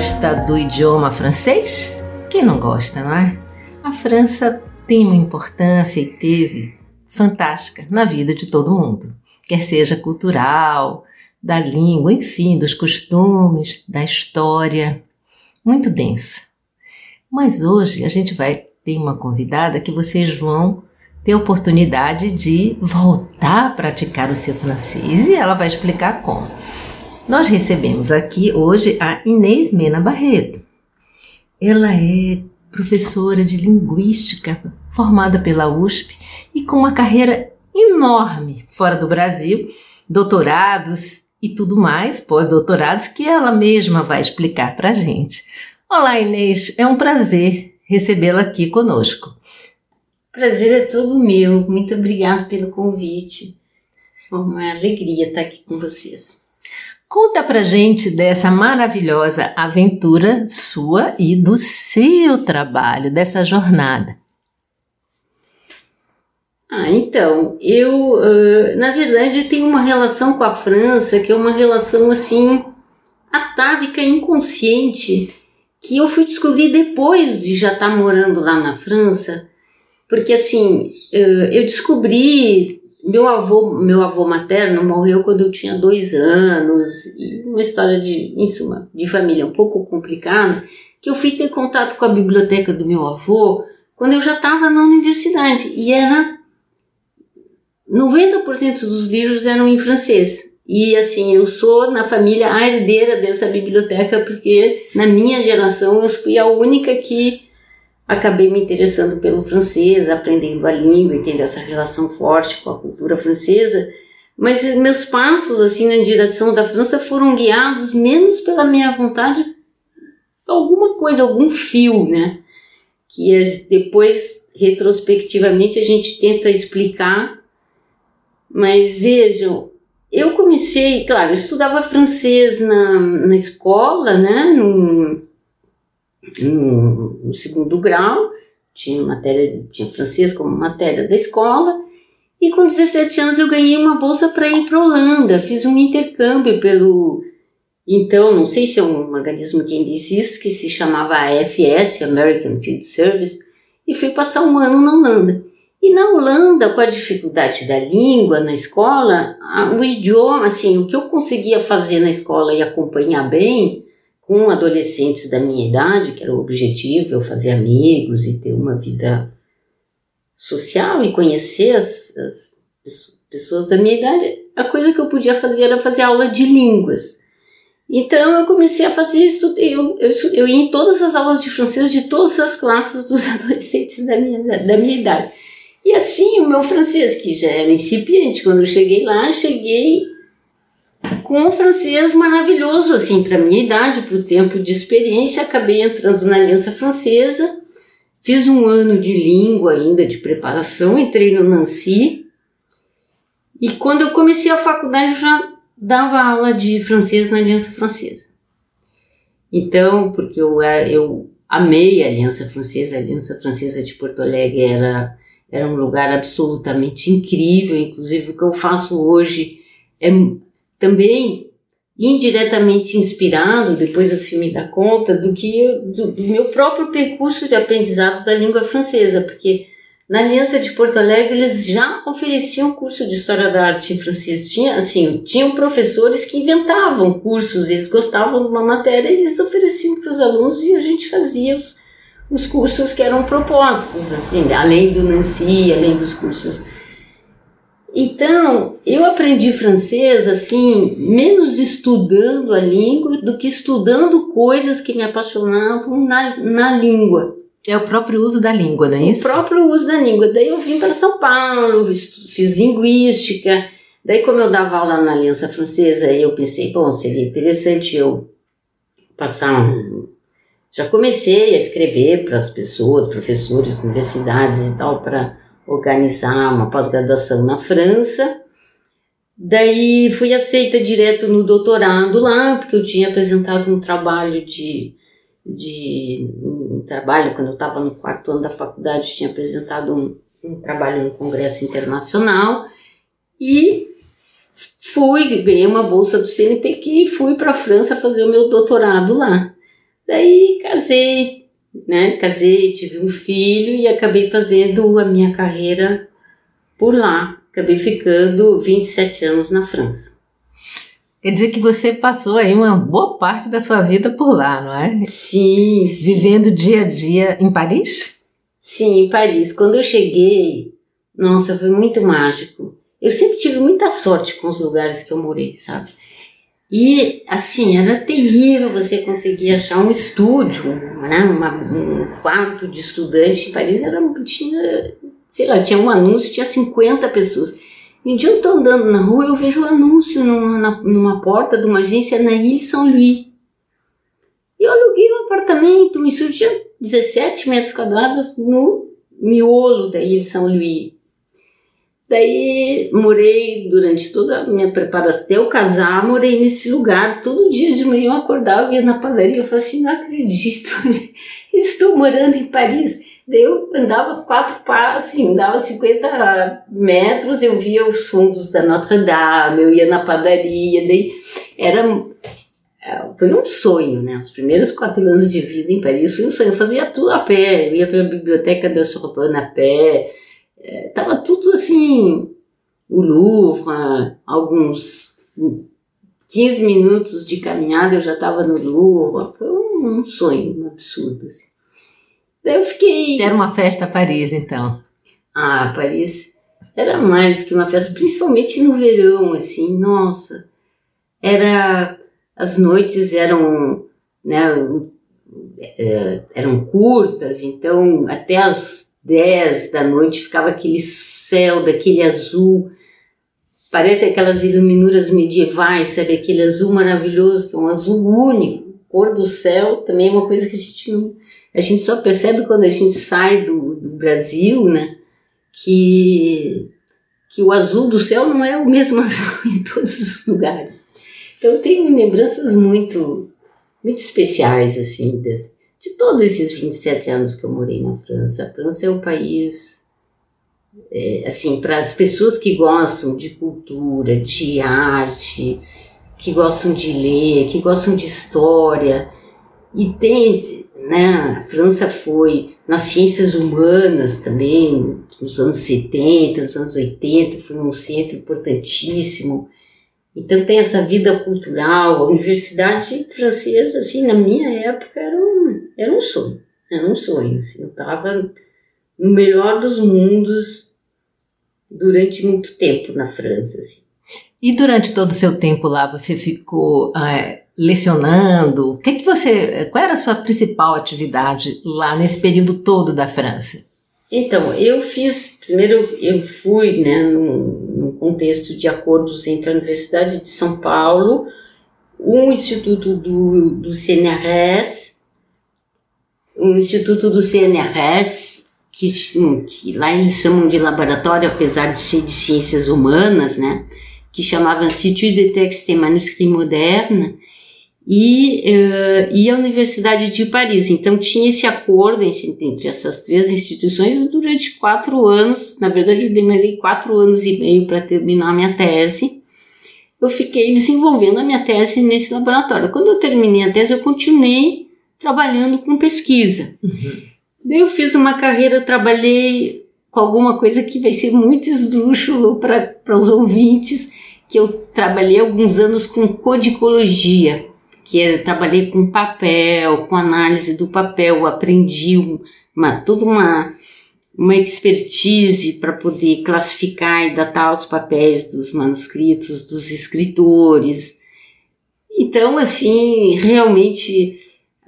Gosta do idioma francês? Quem não gosta, não é? A França tem uma importância e teve fantástica na vida de todo mundo, quer seja cultural, da língua, enfim, dos costumes, da história, muito densa. Mas hoje a gente vai ter uma convidada que vocês vão ter oportunidade de voltar a praticar o seu francês e ela vai explicar como. Nós recebemos aqui hoje a Inês Mena Barreto. Ela é professora de linguística formada pela USP e com uma carreira enorme fora do Brasil, doutorados e tudo mais, pós-doutorados que ela mesma vai explicar para a gente. Olá, Inês, é um prazer recebê-la aqui conosco. Prazer é todo meu. Muito obrigada pelo convite. Uma alegria estar aqui com vocês. Conta pra gente dessa maravilhosa aventura sua e do seu trabalho, dessa jornada. Ah, então, eu, uh, na verdade, tenho uma relação com a França que é uma relação assim atávica, inconsciente, que eu fui descobrir depois de já estar morando lá na França, porque assim, uh, eu descobri meu avô, meu avô materno morreu quando eu tinha dois anos, uma história de, em suma, de família um pouco complicada, que eu fui ter contato com a biblioteca do meu avô quando eu já estava na universidade, e era 90% dos livros eram em francês. E assim, eu sou na família a herdeira dessa biblioteca, porque na minha geração eu fui a única que acabei me interessando pelo francês, aprendendo a língua e tendo essa relação forte com a cultura francesa. Mas meus passos assim na direção da França foram guiados menos pela minha vontade, alguma coisa, algum fio, né? Que depois retrospectivamente a gente tenta explicar. Mas vejam, eu comecei, claro, eu estudava francês na, na escola, né? Num, no, segundo grau, tinha matéria, tinha francês como matéria da escola, e com 17 anos eu ganhei uma bolsa para ir para Holanda, fiz um intercâmbio pelo então, não sei se é um organismo que ainda existe, que se chamava AFS, American Field Service, e fui passar um ano na Holanda. E na Holanda, com a dificuldade da língua na escola, o idioma, assim, o que eu conseguia fazer na escola e acompanhar bem, com adolescentes da minha idade, que era o objetivo, eu fazer amigos e ter uma vida social e conhecer as, as pessoas da minha idade, a coisa que eu podia fazer era fazer aula de línguas. Então eu comecei a fazer isso, eu, eu, eu ia em todas as aulas de francês de todas as classes dos adolescentes da minha, da minha idade. E assim, o meu francês, que já era incipiente, quando eu cheguei lá, cheguei com um francês maravilhoso, assim, para minha idade, para o tempo de experiência, acabei entrando na Aliança Francesa, fiz um ano de língua ainda, de preparação, entrei no Nancy, e quando eu comecei a faculdade, eu já dava aula de francês na Aliança Francesa. Então, porque eu, eu amei a Aliança Francesa, a Aliança Francesa de Porto Alegre era, era um lugar absolutamente incrível, inclusive o que eu faço hoje é também indiretamente inspirado, depois o filme dá conta, do que do, do, meu próprio percurso de aprendizado da língua francesa, porque na Aliança de Porto Alegre eles já ofereciam curso de História da Arte em francês. Tinha, assim, tinham professores que inventavam cursos, eles gostavam de uma matéria eles ofereciam para os alunos e a gente fazia os, os cursos que eram propostos, assim, além do Nancy, além dos cursos Então, eu aprendi francês assim, menos estudando a língua do que estudando coisas que me apaixonavam na, na língua. É o próprio uso da língua, não é isso? O próprio uso da língua. Daí eu vim para São Paulo, fiz linguística. Daí, como eu dava aula na Aliança Francesa, eu pensei, bom, seria interessante eu passar um. Já comecei a escrever para as pessoas, professores, universidades e tal, para organizar uma pós-graduação na França. Daí fui aceita direto no doutorado lá, porque eu tinha apresentado um trabalho de, de um trabalho quando eu estava no quarto ano da faculdade, tinha apresentado um, um trabalho no congresso internacional e fui, ganhei uma bolsa do CNPq e fui para a França fazer o meu doutorado lá. Daí casei, né? Casei, tive um filho e acabei fazendo a minha carreira por lá. Acabei ficando 27 anos na França. Quer dizer que você passou aí uma boa parte da sua vida por lá, não é? Sim. Vivendo dia a dia em Paris? Sim, em Paris. Quando eu cheguei, nossa, foi muito mágico. Eu sempre tive muita sorte com os lugares que eu morei, sabe? E assim, era terrível você conseguir achar um estúdio, né? Uma, um quarto de estudante em Paris, era, tinha, sei lá, tinha um anúncio, tinha 50 pessoas. E um dia eu tô andando na rua eu vejo um anúncio numa, na, numa porta de uma agência na Ilha São Louis. E eu aluguei um apartamento, um estúdio tinha 17 metros quadrados no miolo da Ilha São Louis. Daí morei durante toda a minha preparação, até eu casar, morei nesse lugar. Todo dia de manhã eu acordava, ia na padaria, eu falava assim, não acredito, estou morando em Paris. Daí eu andava quatro passos, assim, andava 50 metros, eu via os fundos da Notre Dame, eu ia na padaria, daí era é, foi um sonho, né? Os primeiros quatro anos de vida em Paris foi um sonho. Eu fazia tudo a pé, eu ia para a biblioteca da Sorbonne a pé, Estava é, tudo assim, o Louvre, alguns 15 minutos de caminhada eu já estava no Louvre, foi um, um, sonho, um absurdo. Assim. Daí eu fiquei. Era uma festa Paris, então. Ah, Paris era mais que uma festa, principalmente no verão, assim, nossa. Era. As noites eram. Né, é, eram curtas, então até as 10 da noite ficava aquele céu daquele azul, parece aquelas iluminuras medievais, sabe? Aquele azul maravilhoso, que é um azul único, cor do céu, também é uma coisa que a gente não. A gente só percebe quando a gente sai do, do Brasil, né? Que, que o azul do céu não é o mesmo azul em todos os lugares. Então eu tenho lembranças muito, muito especiais, assim, desse, de todos esses 27 anos que eu morei na França, a França é um país, é, assim, para as pessoas que gostam de cultura, de arte, que gostam de ler, que gostam de história, e tem, né, a França foi nas ciências humanas também, nos anos 70, nos anos 80, foi um centro importantíssimo. Então tem essa vida cultural, a universidade francesa, assim, na minha época era um, era um sonho, era um sonho, assim, eu estava no melhor dos mundos durante muito tempo na França, assim. E durante todo o seu tempo lá, você ficou é, lecionando? O que que você, qual era a sua principal atividade lá nesse período todo da França? Então, eu fiz, primeiro eu fui, né, num, contexto de acordos entre a Universidade de São Paulo, um instituto do, do CNRS, um instituto do CNRS, que, que lá eles chamam de laboratório, apesar de ser de ciências humanas, né, que chamava Institut de Texte et Manuscrit Moderne, e, uh, e a Universidade de Paris. Então tinha esse acordo entre, essas três instituições durante quatro anos. Na verdade, eu demorei quatro anos e meio para terminar a minha tese. Eu fiquei desenvolvendo a minha tese nesse laboratório. Quando eu terminei a tese, eu continuei trabalhando com pesquisa. Uhum. Daí eu fiz uma carreira, trabalhei com alguma coisa que vai ser muito esdrúxulo para os ouvintes, que eu trabalhei alguns anos com codicologia que eu trabalhei com papel, com análise do papel, aprendi uma, toda uma, uma expertise para poder classificar e datar os papéis dos manuscritos dos escritores. Então, assim, realmente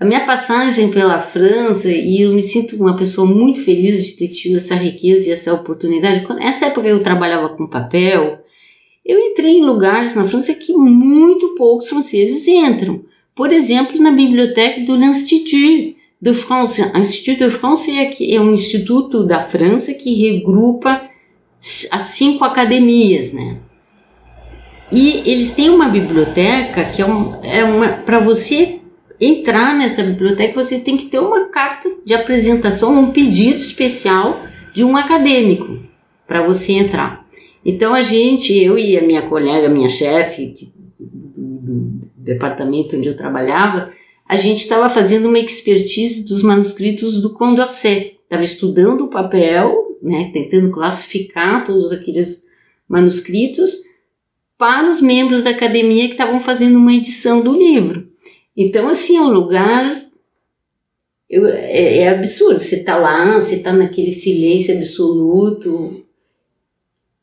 a minha passagem pela França e eu me sinto uma pessoa muito feliz de ter tido essa riqueza e essa oportunidade. Nessa época eu trabalhava com papel, eu entrei em lugares na França que muito poucos franceses entram. Por exemplo, na biblioteca do l'Institut de France. O Institut de France é, é um instituto da França que regrupa as cinco academias, né? E eles têm uma biblioteca que é, um, é uma para você entrar nessa biblioteca você tem que ter uma carta de apresentação, um pedido especial de um acadêmico para você entrar. Então a gente, eu e a minha colega, minha chefe do departamento onde eu trabalhava, a gente estava fazendo uma expertise dos manuscritos do Condorcet. Estava estudando o papel, né, tentando classificar todos aqueles manuscritos para os membros da academia que estavam fazendo uma edição do livro. Então, assim, é um lugar. Eu, é, é, absurdo. Você está lá, você está naquele silêncio absoluto.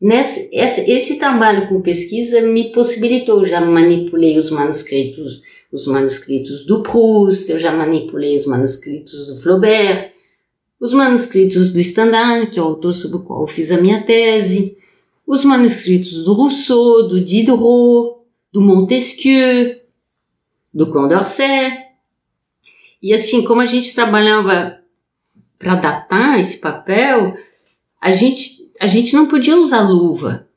Nesse, esse, esse trabalho com pesquisa me possibilitou. Já manipulei os manuscritos os manuscritos do Proust, eu já manipulei os manuscritos do Flaubert, os manuscritos do Stendhal, que é o autor sobre o qual eu fiz a minha tese, os manuscritos do Rousseau, do Diderot, do Montesquieu, do Condorcet. E assim, como a gente trabalhava para datar esse papel, a gente, a gente não podia usar luva.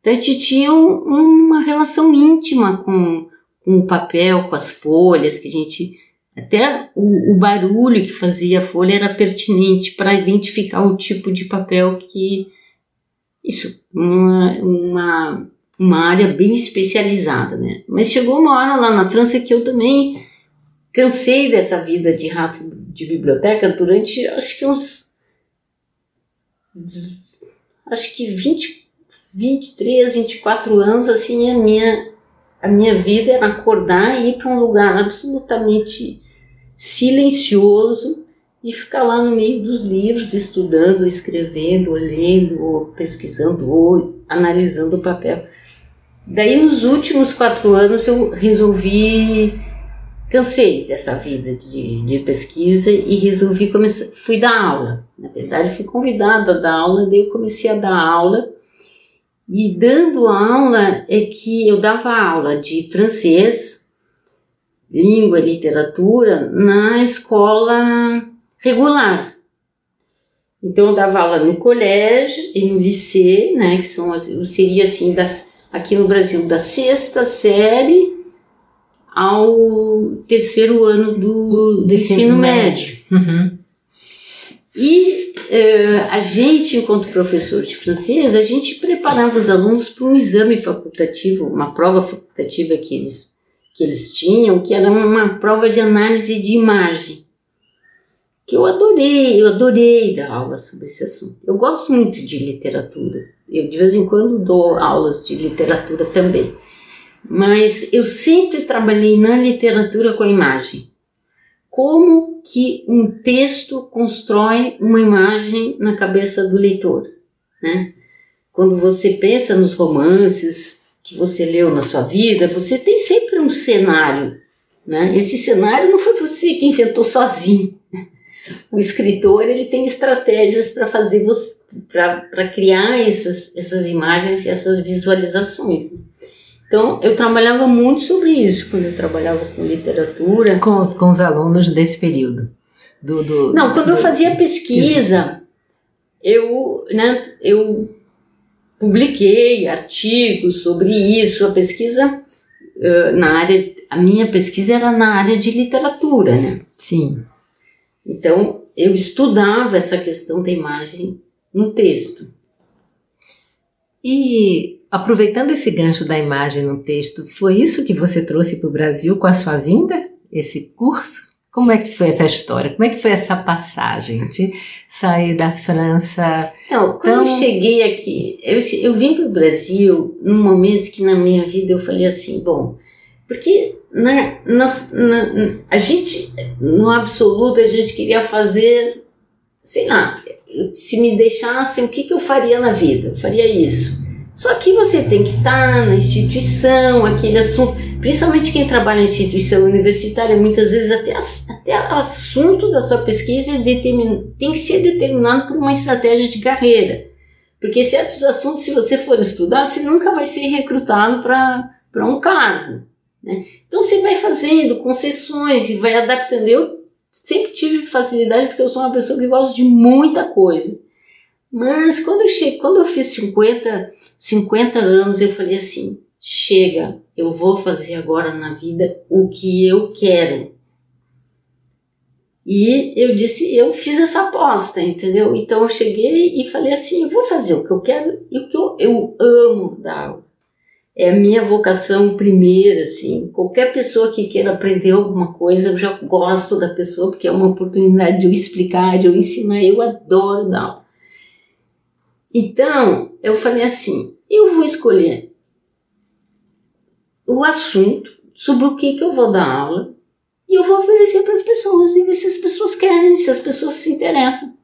Então a gente tinha um, uma relação íntima com, com o papel, com as folhas, que a gente. Até o, o barulho que fazia a folha era pertinente para identificar o tipo de papel que. Isso, uma, uma, uma área bem especializada, né? Mas chegou uma hora lá na França que eu também cansei dessa vida de rato de biblioteca durante acho que uns. Acho que 20, 23, 24 anos, assim, a minha a minha vida era acordar e ir para um lugar absolutamente silencioso e ficar lá no meio dos livros, estudando, escrevendo, lendo, pesquisando, ou analisando o papel. Daí, nos últimos quatro anos, eu resolvi, cansei dessa vida de, de pesquisa e resolvi começar, fui dar aula. Na verdade, fui convidada a dar aula, daí eu comecei a dar aula e dando aula é que eu dava aula de francês, língua e literatura na escola regular. Então eu dava aula no colégio e no liceu, né, que são as, seria assim das aqui no Brasil da sexta série ao terceiro ano do, do ensino médio. médio. Uhum. E uh, a gente, enquanto professor de francês, a gente preparava os alunos para um exame facultativo, uma prova facultativa que eles, que eles tinham, que era uma prova de análise de imagem. Que eu adorei, eu adorei dar aula sobre esse assunto. Eu gosto muito de literatura. Eu de vez em quando dou aulas de literatura também. Mas eu sempre trabalhei na literatura com a imagem como que um texto constrói uma imagem na cabeça do leitor, né? Quando você pensa nos romances que você leu na sua vida, você tem sempre um cenário, né? Esse cenário não foi você que inventou sozinho. O escritor ele tem estratégias para fazer para criar essas, essas imagens e essas visualizações. Né? Então, eu trabalhava muito sobre isso quando eu trabalhava com literatura. Com os, com os alunos desse período? Do, do Não, quando do, eu fazia pesquisa, eu, né, eu publiquei artigos sobre isso. A pesquisa uh, na área, a minha pesquisa era na área de literatura, né? Sim. Então, eu estudava essa questão da imagem no texto. E Aproveitando esse gancho da imagem no texto, foi isso que você trouxe para o Brasil com a sua vinda? Esse curso? Como é que foi essa história? Como é que foi essa passagem de sair da França? Não, quando tão... eu cheguei aqui, eu, eu vim para o Brasil num momento que na minha vida eu falei assim, bom, porque na, na, na, a gente, no absoluto, a gente queria fazer sei lá, se me deixassem, o que, que eu faria na vida? Eu faria isso. Só que você tem que estar na instituição, aquele assunto, principalmente quem trabalha em instituição universitária, muitas vezes até, até o assunto da sua pesquisa é tem que ser determinado por uma estratégia de carreira. Porque certos assuntos, se você for estudar, você nunca vai ser recrutado para um cargo. Né? Então você vai fazendo concessões e vai adaptando. Eu sempre tive facilidade porque eu sou uma pessoa que gosta de muita coisa. Mas quando eu, cheguei, quando eu fiz 50, 50 anos, eu falei assim: chega, eu vou fazer agora na vida o que eu quero. E eu disse, eu fiz essa aposta, entendeu? Então eu cheguei e falei assim: eu vou fazer o que eu quero e o que eu, eu amo dar aula é a minha vocação primeira, assim. Qualquer pessoa que queira aprender alguma coisa, eu já gosto da pessoa, porque é uma oportunidade de eu explicar, de eu ensinar. Eu adoro dar aula. Então, eu falei assim: eu vou escolher o assunto sobre o que, que eu vou dar aula e eu vou oferecer para as pessoas e ver se as pessoas querem, se as pessoas se interessam.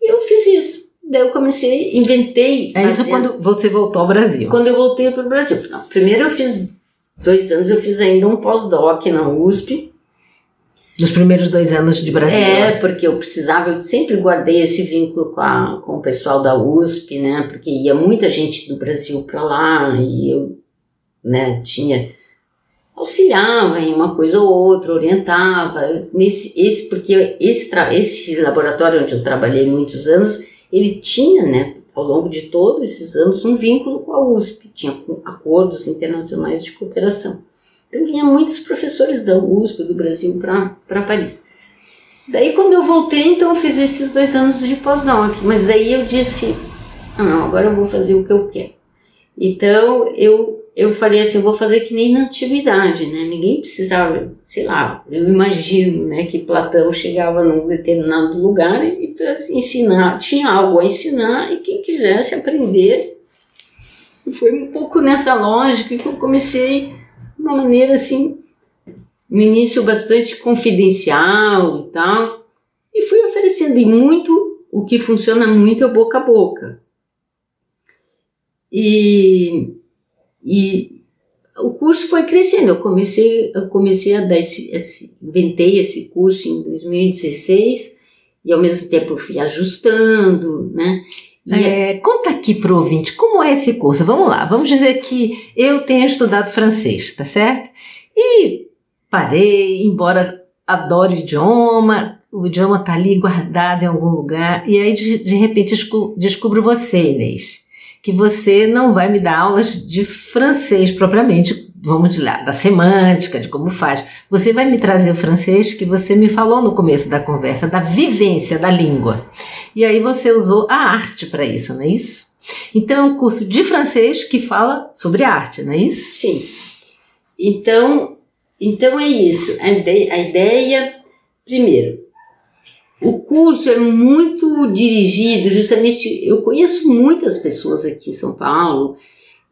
E eu fiz isso. Daí eu comecei, inventei. É isso quando você voltou ao Brasil? Quando eu voltei para o Brasil. Não, primeiro eu fiz dois anos, eu fiz ainda um pós-doc na USP. Nos primeiros dois anos de Brasil? É, porque eu precisava, eu sempre guardei esse vínculo com, a, com o pessoal da USP, né? Porque ia muita gente do Brasil para lá e eu, né, tinha auxiliava em uma coisa ou outra, orientava. Nesse, esse, porque esse, esse laboratório onde eu trabalhei muitos anos, ele tinha, né, ao longo de todos esses anos, um vínculo com a USP, tinha acordos internacionais de cooperação. Então, vinha muitos professores da USP, do Brasil, para Paris. Daí, quando eu voltei, então, eu fiz esses dois anos de pós-doc, mas daí eu disse, ah, não, agora eu vou fazer o que eu quero. Então, eu eu falei assim, vou fazer que nem na antiguidade, né? Ninguém precisava, sei lá, eu imagino, né, que Platão chegava num determinado lugar e para ensinar, tinha algo a ensinar e quem quisesse aprender. Foi um pouco nessa lógica que eu comecei de uma maneira assim, no início bastante confidencial e tal, e fui oferecendo e muito o que funciona muito é boca a boca. E e o curso foi crescendo. Eu comecei, eu comecei a dar esse, esse, inventei esse curso em 2016 e ao mesmo tempo fui ajustando, né? É, conta aqui pro ouvinte como é esse curso. Vamos lá, vamos dizer que eu tenha estudado francês, tá certo? E parei, embora adore o idioma, o idioma tá ali guardado em algum lugar, e aí de, de repente descubro você, Inês que você não vai me dar aulas de francês propriamente, vamos lá, da semântica, de como faz. Você vai me trazer o francês que você me falou no começo da conversa, da vivência da língua. E aí você usou a arte para isso, não é isso? Então é um curso de francês que fala sobre arte, não é isso? Sim. Então, então é isso. A ideia, a ideia primeiro, o curso é muito dirigido, justamente, eu conheço muitas pessoas aqui em São Paulo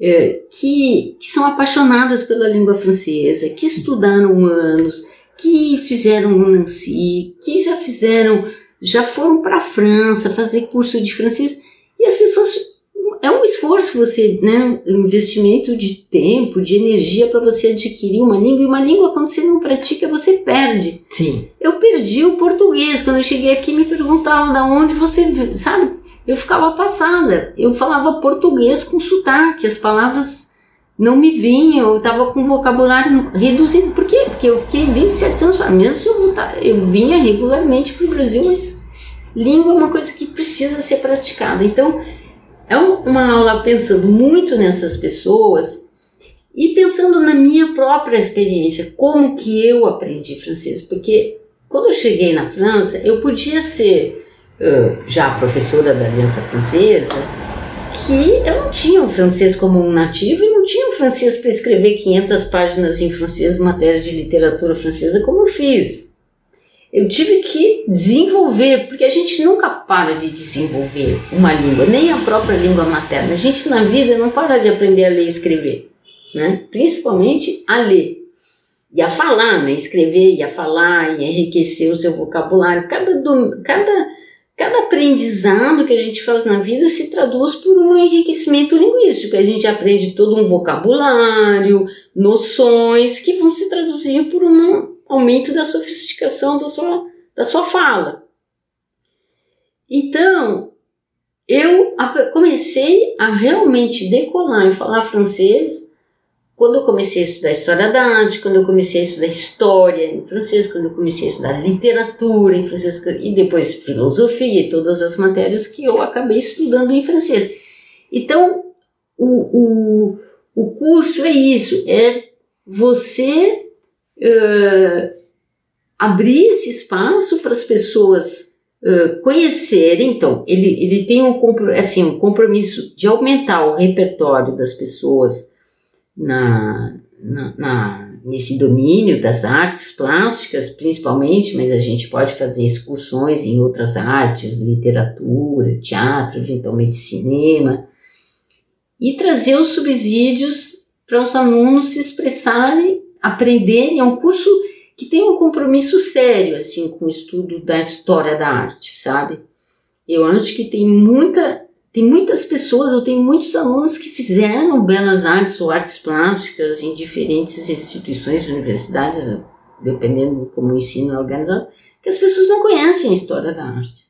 é, que, que são apaixonadas pela língua francesa, que estudaram anos, que fizeram o Nancy, que já fizeram, já foram para a França fazer curso de francês, e as pessoas é um esforço você, né, um investimento de tempo, de energia para você adquirir uma língua. E uma língua, quando você não pratica, você perde. Sim. Eu perdi o português. Quando eu cheguei aqui, me perguntavam da onde você, sabe? Eu ficava passada. Eu falava português com sotaque. As palavras não me vinham. Eu estava com o vocabulário reduzido. Por quê? Porque eu fiquei 27 anos. Mesmo se eu voltar, eu vinha regularmente para o Brasil, mas língua é uma coisa que precisa ser praticada. Então é uma aula pensando muito nessas pessoas e pensando na minha própria experiência, como que eu aprendi francês, porque quando eu cheguei na França, eu podia ser já professora da Aliança Francesa, que eu não tinha o francês como um nativo e não tinha o francês para escrever 500 páginas em francês, uma tese de literatura francesa, como eu fiz eu tive que desenvolver, porque a gente nunca para de desenvolver uma língua, nem a própria língua materna. A gente na vida não para de aprender a ler e escrever, né? principalmente a ler. E a falar, né? escrever e a falar e enriquecer o seu vocabulário. Cada, cada cada aprendizado que a gente faz na vida se traduz por um enriquecimento linguístico. A gente aprende todo um vocabulário, noções que vão se traduzir por um aumento da sofisticação da sua, da sua fala. Então, eu comecei a realmente decolar e falar francês quando eu comecei a estudar história da arte, quando eu comecei a estudar história em francês, quando eu comecei a estudar literatura em francês e depois filosofia e todas as matérias que eu acabei estudando em francês. Então, o, o, o curso é isso, é você uh, abrir esse espaço para as pessoas uh, conhecerem. Então, ele, ele tem um, assim, um compromisso de aumentar o repertório das pessoas na, na, na, nesse domínio das artes plásticas, principalmente, mas a gente pode fazer excursões em outras artes, literatura, teatro, eventualmente cinema, e trazer os subsídios para os alunos se expressarem, aprenderem. É um curso que tem um compromisso sério assim com o estudo da história da arte, sabe? Eu acho que tem muita tem muitas pessoas, eu tenho muitos alunos que fizeram belas artes ou artes plásticas em diferentes instituições, universidades, dependendo de como o ensino é organizado, que as pessoas não conhecem a história da arte.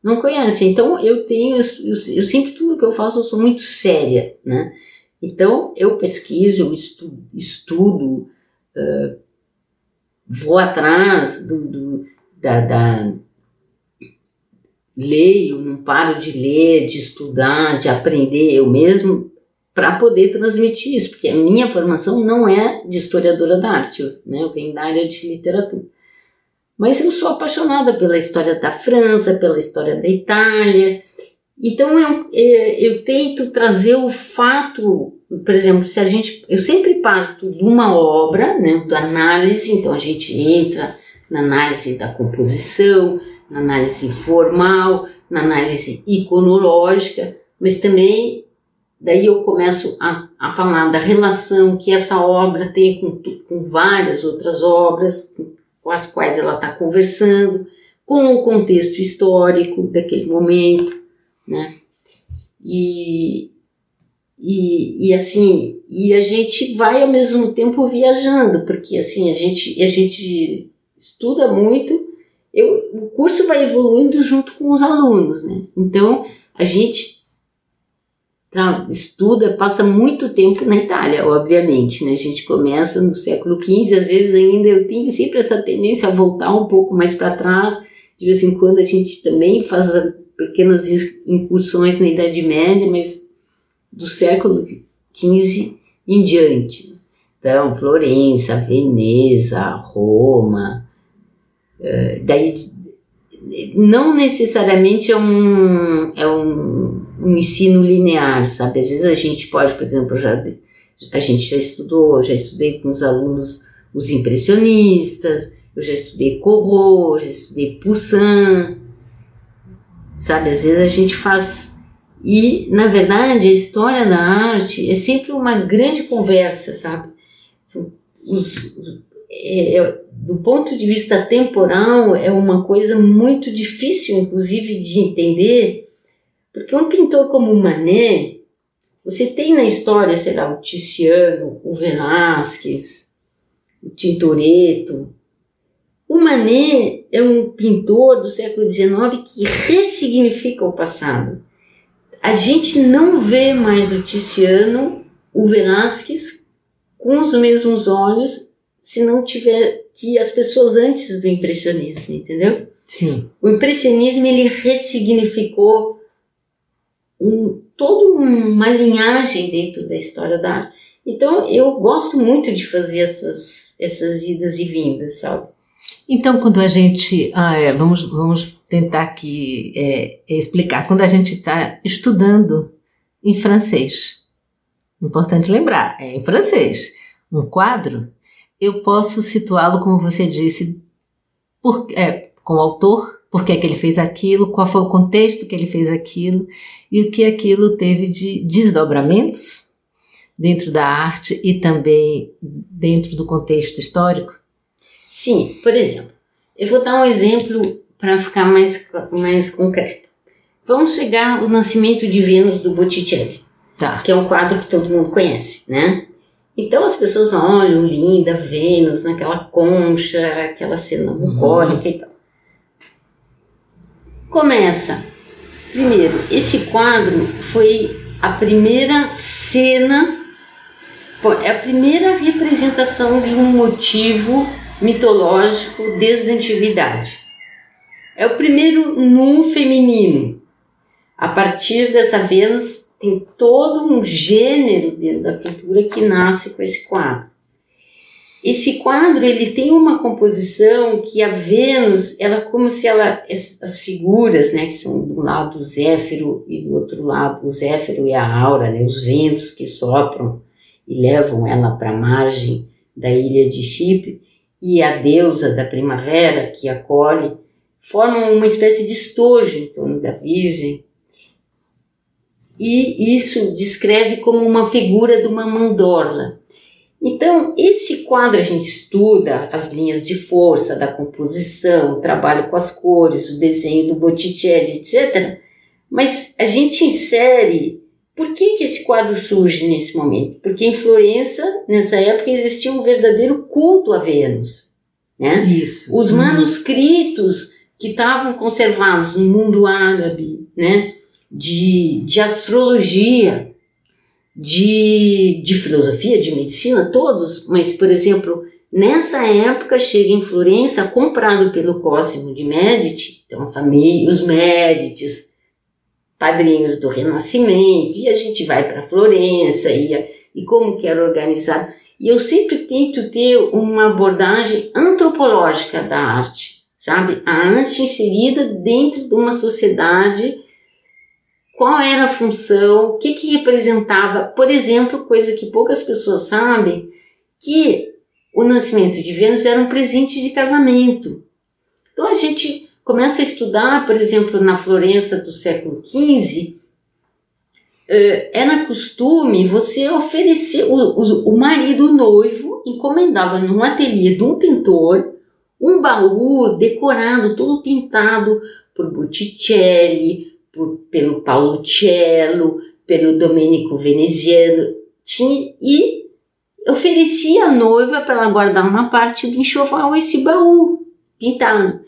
Não conhecem. Então, eu tenho, eu, eu sempre, tudo que eu faço, eu sou muito séria, né? Então, eu pesquiso, eu estudo, estudo vou atrás do, do da, da leio, não paro de ler, de estudar, de aprender eu mesmo para poder transmitir isso, porque a minha formação não é de historiadora da arte, né? eu venho da área de literatura. Mas eu sou apaixonada pela história da França, pela história da Itália, então eu, é, eu tento trazer o fato, por exemplo, se a gente, eu sempre parto de uma obra, né, da análise, então a gente entra na análise da composição, na análise formal, na análise iconológica, mas também daí eu começo a, a falar da relação que essa obra tem com, com várias outras obras com as quais ela está conversando, com o contexto histórico daquele momento, né? E, e, e assim, e a gente vai ao mesmo tempo viajando, porque assim, a gente, a gente estuda muito eu, o curso vai evoluindo junto com os alunos, né? Então, a gente estuda, passa muito tempo na Itália, obviamente, né? A gente começa no século XV, às vezes ainda eu tenho sempre essa tendência a voltar um pouco mais para trás, de vez em quando a gente também faz pequenas incursões na Idade Média, mas do século XV em diante. Então, Florença, Veneza, Roma, eh, daí não necessariamente é um, é um, um ensino linear, sabe? Às vezes a gente pode, por exemplo, já, a gente já estudou, já estudei com os alunos os impressionistas, eu já estudei Corot, já estudei Poussin, sabe? Às vezes a gente faz. E, na verdade, a história da arte é sempre uma grande conversa, sabe? Os, é, é, do ponto de vista temporal, é uma coisa muito difícil, inclusive, de entender, porque um pintor como Manet, você tem na história, sei lá, o Tiziano, o Velázquez, o Tintoretto. O Manet é um pintor do século XIX que ressignifica o passado. A gente não vê mais o Tiziano, o Velázquez, com os mesmos olhos se não tiver que as pessoas antes do impressionismo, entendeu? Sim. O impressionismo ele ressignificou um, toda uma linhagem dentro da história da arte. Então eu gosto muito de fazer essas essas idas e vindas, sabe? Então quando a gente ah, é, vamos vamos tentar aqui é, explicar quando a gente está estudando em francês, importante lembrar é em francês um quadro eu posso situá-lo, como você disse, por, é, com o autor, por que, é que ele fez aquilo, qual foi o contexto que ele fez aquilo e o que aquilo teve de desdobramentos dentro da arte e também dentro do contexto histórico? Sim, por exemplo, eu vou dar um exemplo para ficar mais, mais concreto. Vamos chegar ao Nascimento de Vênus do Botticelli, Tá. que é um quadro que todo mundo conhece, né? Então as pessoas olham linda Vênus naquela concha, aquela cena bucólica e tal. Começa. Primeiro, esse quadro foi a primeira cena, é a primeira representação de um motivo mitológico desde a antiguidade. É o primeiro nu feminino. A partir dessa Vênus tem todo um gênero dentro da pintura que nasce com esse quadro. Esse quadro ele tem uma composição que a Vênus, ela como se ela as, as figuras, né, que são do lado o Zéfiro e do outro lado o Zéfiro e a Aura, né, os ventos que sopram e levam ela para a margem da ilha de Chipre e a deusa da primavera que acolhe formam uma espécie de estojo em torno da Virgem e isso descreve como uma figura de uma mandorla. Então, este quadro a gente estuda as linhas de força da composição, o trabalho com as cores, o desenho do Botticelli, etc. Mas a gente insere por que, que esse quadro surge nesse momento? Porque em Florença, nessa época, existia um verdadeiro culto a Vênus. Né? Isso. Os Uhum. manuscritos que estavam conservados no mundo árabe, né? de, de astrologia, de, de filosofia, de medicina, todos, mas, por exemplo, nessa época chega em Florença, comprado pelo Cosimo de Medici, então a família, os Médicis, padrinhos do Renascimento, e a gente vai para Florença, e, e como que era organizado. E eu sempre tento ter uma abordagem antropológica da arte, sabe? A arte inserida dentro de uma sociedade qual era a função, o que, que representava, por exemplo, coisa que poucas pessoas sabem, que o nascimento de Vênus era um presente de casamento. Então a gente começa a estudar, por exemplo, na Florença do século XV, eh, era costume você oferecer, o, o, o marido noivo encomendava num ateliê de um pintor um baú decorado, todo pintado por Botticelli, por, pelo Paulo Cello, pelo Domenico Veneziano, tinha, e oferecia à noiva para ela guardar uma parte do enxoval esse baú pintado.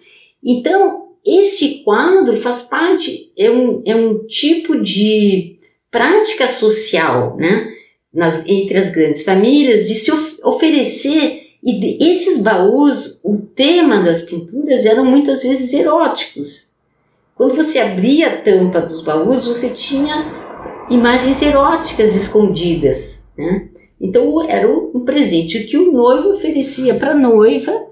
Então, esse quadro faz parte, é um, é um tipo de prática social, né? Nas, entre as grandes famílias, de se of oferecer, e esses baús, o tema das pinturas eram muitas vezes eróticos. Quando você abria a tampa dos baús, você tinha imagens eróticas escondidas, né? Então era um presente que o noivo oferecia para a noiva.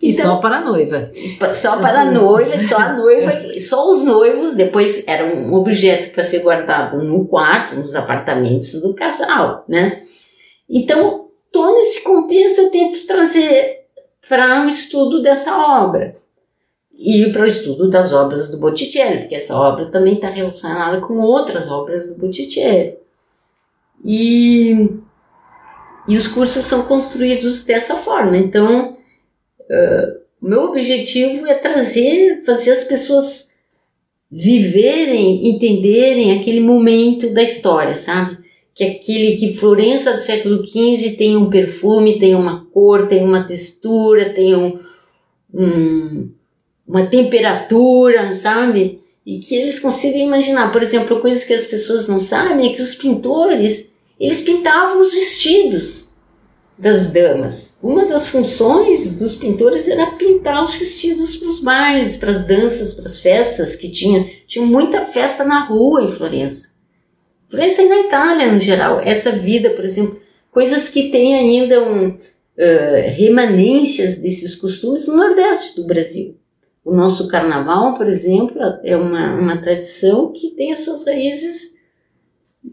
E Então, só para a noiva. só para a noiva, só a noiva, só os noivos. Depois era um objeto para ser guardado no quarto, nos apartamentos do casal, né? Então todo esse contexto eu tento trazer para o estudo dessa obra e para o estudo das obras do Botticelli, porque essa obra também está relacionada com outras obras do Botticelli. E, e os cursos são construídos dessa forma. Então, uh, meu objetivo é trazer, fazer as pessoas viverem, entenderem aquele momento da história, sabe? Que aquele que Florença do século XV tem um perfume, tem uma cor, tem uma textura, tem um, um uma temperatura, sabe? E que eles consigam imaginar. Por exemplo, coisas que as pessoas não sabem é que os pintores, eles pintavam os vestidos das damas. Uma das funções dos pintores era pintar os vestidos para os bailes, para as danças, para as festas que tinha. Tinha muita festa na rua em Florença. Florença e na Itália, no geral. Essa vida, por exemplo, coisas que têm ainda um, uh, remanências desses costumes no Nordeste do Brasil. O nosso carnaval, por exemplo, é uma, uma tradição que tem as suas raízes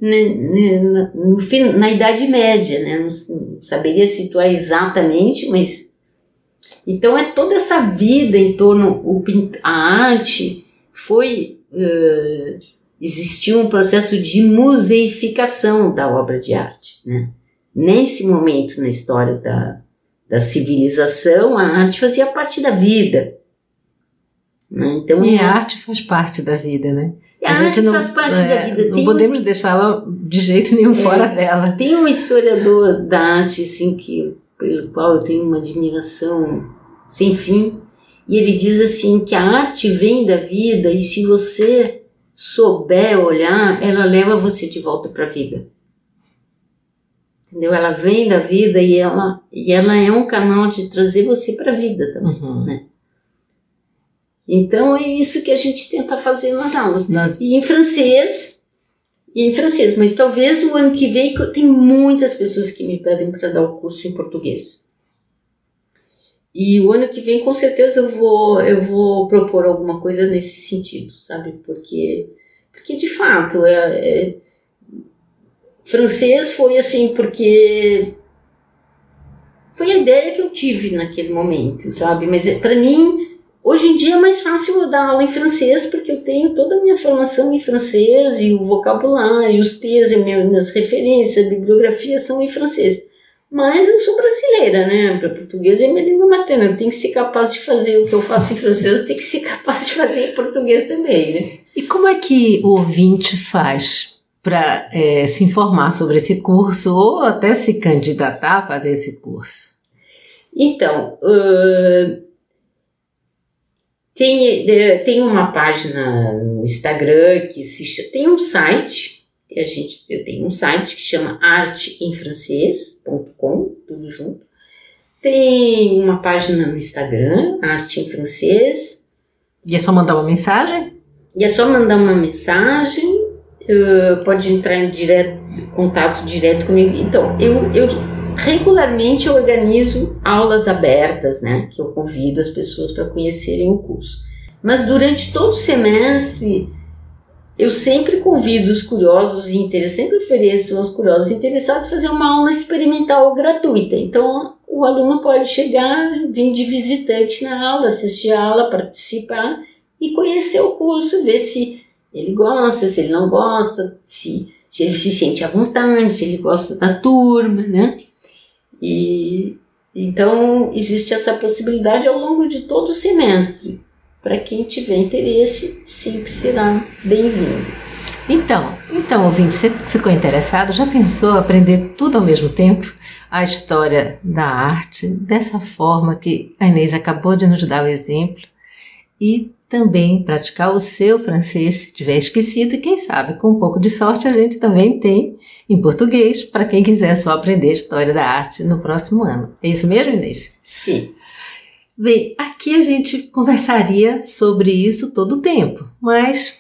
na, no, na Idade Média, né? Não, não, saberia situar exatamente, mas. Então é toda essa vida em torno. O, a arte foi. Uh, existiu um processo de museificação da obra de arte. Né? Nesse momento na história da, da civilização, a arte fazia parte da vida. Né? Então, e a arte faz parte da vida, né? A, a arte não, faz parte é, da vida. Não podemos um... deixá-la de jeito nenhum é, fora dela. Tem um historiador da arte, assim, que, pelo qual eu tenho uma admiração sem fim, e ele diz assim que a arte vem da vida e se você souber olhar, ela leva você de volta para a vida. Entendeu? Ela vem da vida e ela, e ela é um canal de trazer você para a vida também, uhum. né? Então é isso que a gente tenta fazer nas aulas. Nas... E em francês, e em francês, mas talvez o ano que vem tem muitas pessoas que me pedem para dar o curso em português. E o ano que vem com certeza eu vou eu vou propor alguma coisa nesse sentido, sabe? Porque porque de fato é, é francês foi assim porque foi a ideia que eu tive naquele momento, sabe? Mas é, para mim Hoje em dia é mais fácil eu dar aula em francês porque eu tenho toda a minha formação em francês e o vocabulário, os textos, minhas referências, a bibliografia são em francês. Mas eu sou brasileira, né? Para português é minha língua materna. Eu tenho que ser capaz de fazer o que eu faço em francês, eu tenho que ser capaz de fazer em português também, né? E como é que o ouvinte faz para é, se informar sobre esse curso ou até se candidatar a fazer esse curso? Então, uh, tem, tem uma página no Instagram que se tem um site, a gente eu tenho um site que chama arteemfrancês.com, tudo junto. Tem uma página no Instagram, Arte em Francês. E é só mandar uma mensagem? E é só mandar uma mensagem, uh, pode entrar em direto, contato direto comigo. Então, eu, eu regularmente eu organizo aulas abertas, né, que eu convido as pessoas para conhecerem o curso. Mas durante todo o semestre eu sempre convido os curiosos e interessados, sempre ofereço aos curiosos interessados fazer uma aula experimental gratuita. Então o aluno pode chegar, vir de visitante na aula, assistir a aula, participar e conhecer o curso, ver se ele gosta, se ele não gosta, se, se ele se sente à vontade, se ele gosta da turma, né? E então existe essa possibilidade ao longo de todo o semestre. Para quem tiver interesse, sempre será bem-vindo. Então, então, ouvinte, você ficou interessado? Já pensou aprender tudo ao mesmo tempo? A história da arte, dessa forma que a Inês acabou de nos dar o exemplo, e também praticar o seu francês se tiver esquecido, e quem sabe, com um pouco de sorte, a gente também tem em português, para quem quiser só aprender história da arte no próximo ano. É isso mesmo, Inês? Sim. Bem, aqui a gente conversaria sobre isso todo o tempo, mas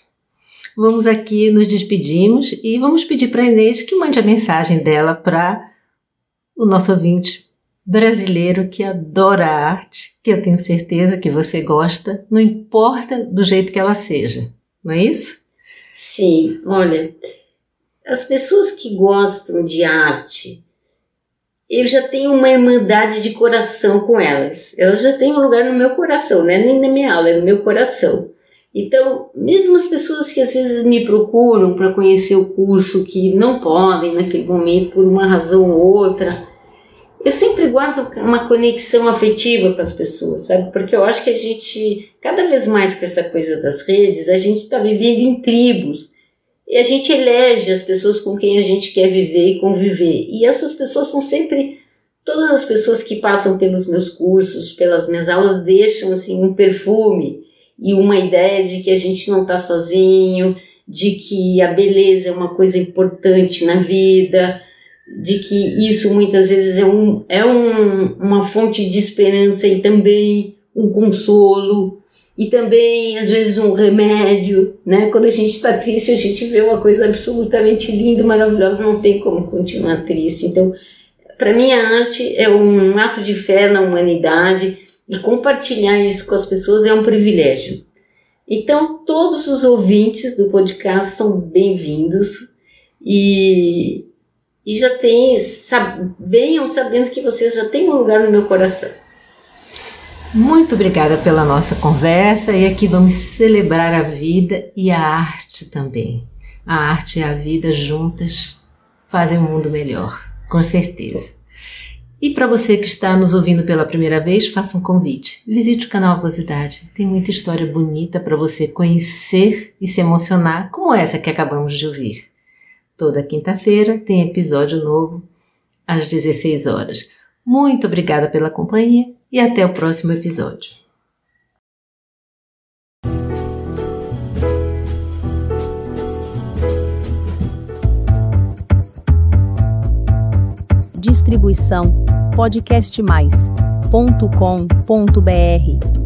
vamos aqui, nos despedimos e vamos pedir para a Inês que mande a mensagem dela para o nosso ouvinte brasileiro que adora a arte, que eu tenho certeza que você gosta, não importa do jeito que ela seja, não é isso? Sim, olha, as pessoas que gostam de arte, eu já tenho uma irmandade de coração com elas. Elas já têm um lugar no meu coração, não é nem na minha aula, é no meu coração. Então, mesmo as pessoas que às vezes me procuram para conhecer o curso, que não podem naquele momento por uma razão ou outra, eu sempre guardo uma conexão afetiva com as pessoas, sabe? Porque eu acho que a gente, cada vez mais com essa coisa das redes, a gente está vivendo em tribos. E a gente elege as pessoas com quem a gente quer viver e conviver. E essas pessoas são sempre. Todas as pessoas que passam pelos meus cursos, pelas minhas aulas, deixam assim um perfume e uma ideia de que a gente não está sozinho, de que a beleza é uma coisa importante na vida, de que isso muitas vezes é, um, é um, uma fonte de esperança e também um consolo e também às vezes um remédio, né? Quando a gente está triste, a gente vê uma coisa absolutamente linda, maravilhosa, não tem como continuar triste. Então, para mim a arte é um ato de fé na humanidade e compartilhar isso com as pessoas é um privilégio. Então, todos os ouvintes do podcast são bem-vindos e e já tem, sab, venham sabendo que vocês já têm um lugar no meu coração. Muito obrigada pela nossa conversa e aqui vamos celebrar a vida e a arte também. A arte e a vida juntas fazem um mundo melhor, com certeza. E para você que está nos ouvindo pela primeira vez, faça um convite. Visite o canal Avosidade. Tem muita história bonita para você conhecer e se emocionar, como essa que acabamos de ouvir. Toda quinta-feira tem episódio novo às 16 horas. Muito obrigada pela companhia e até o próximo episódio. Distribuição podcastmais.com.br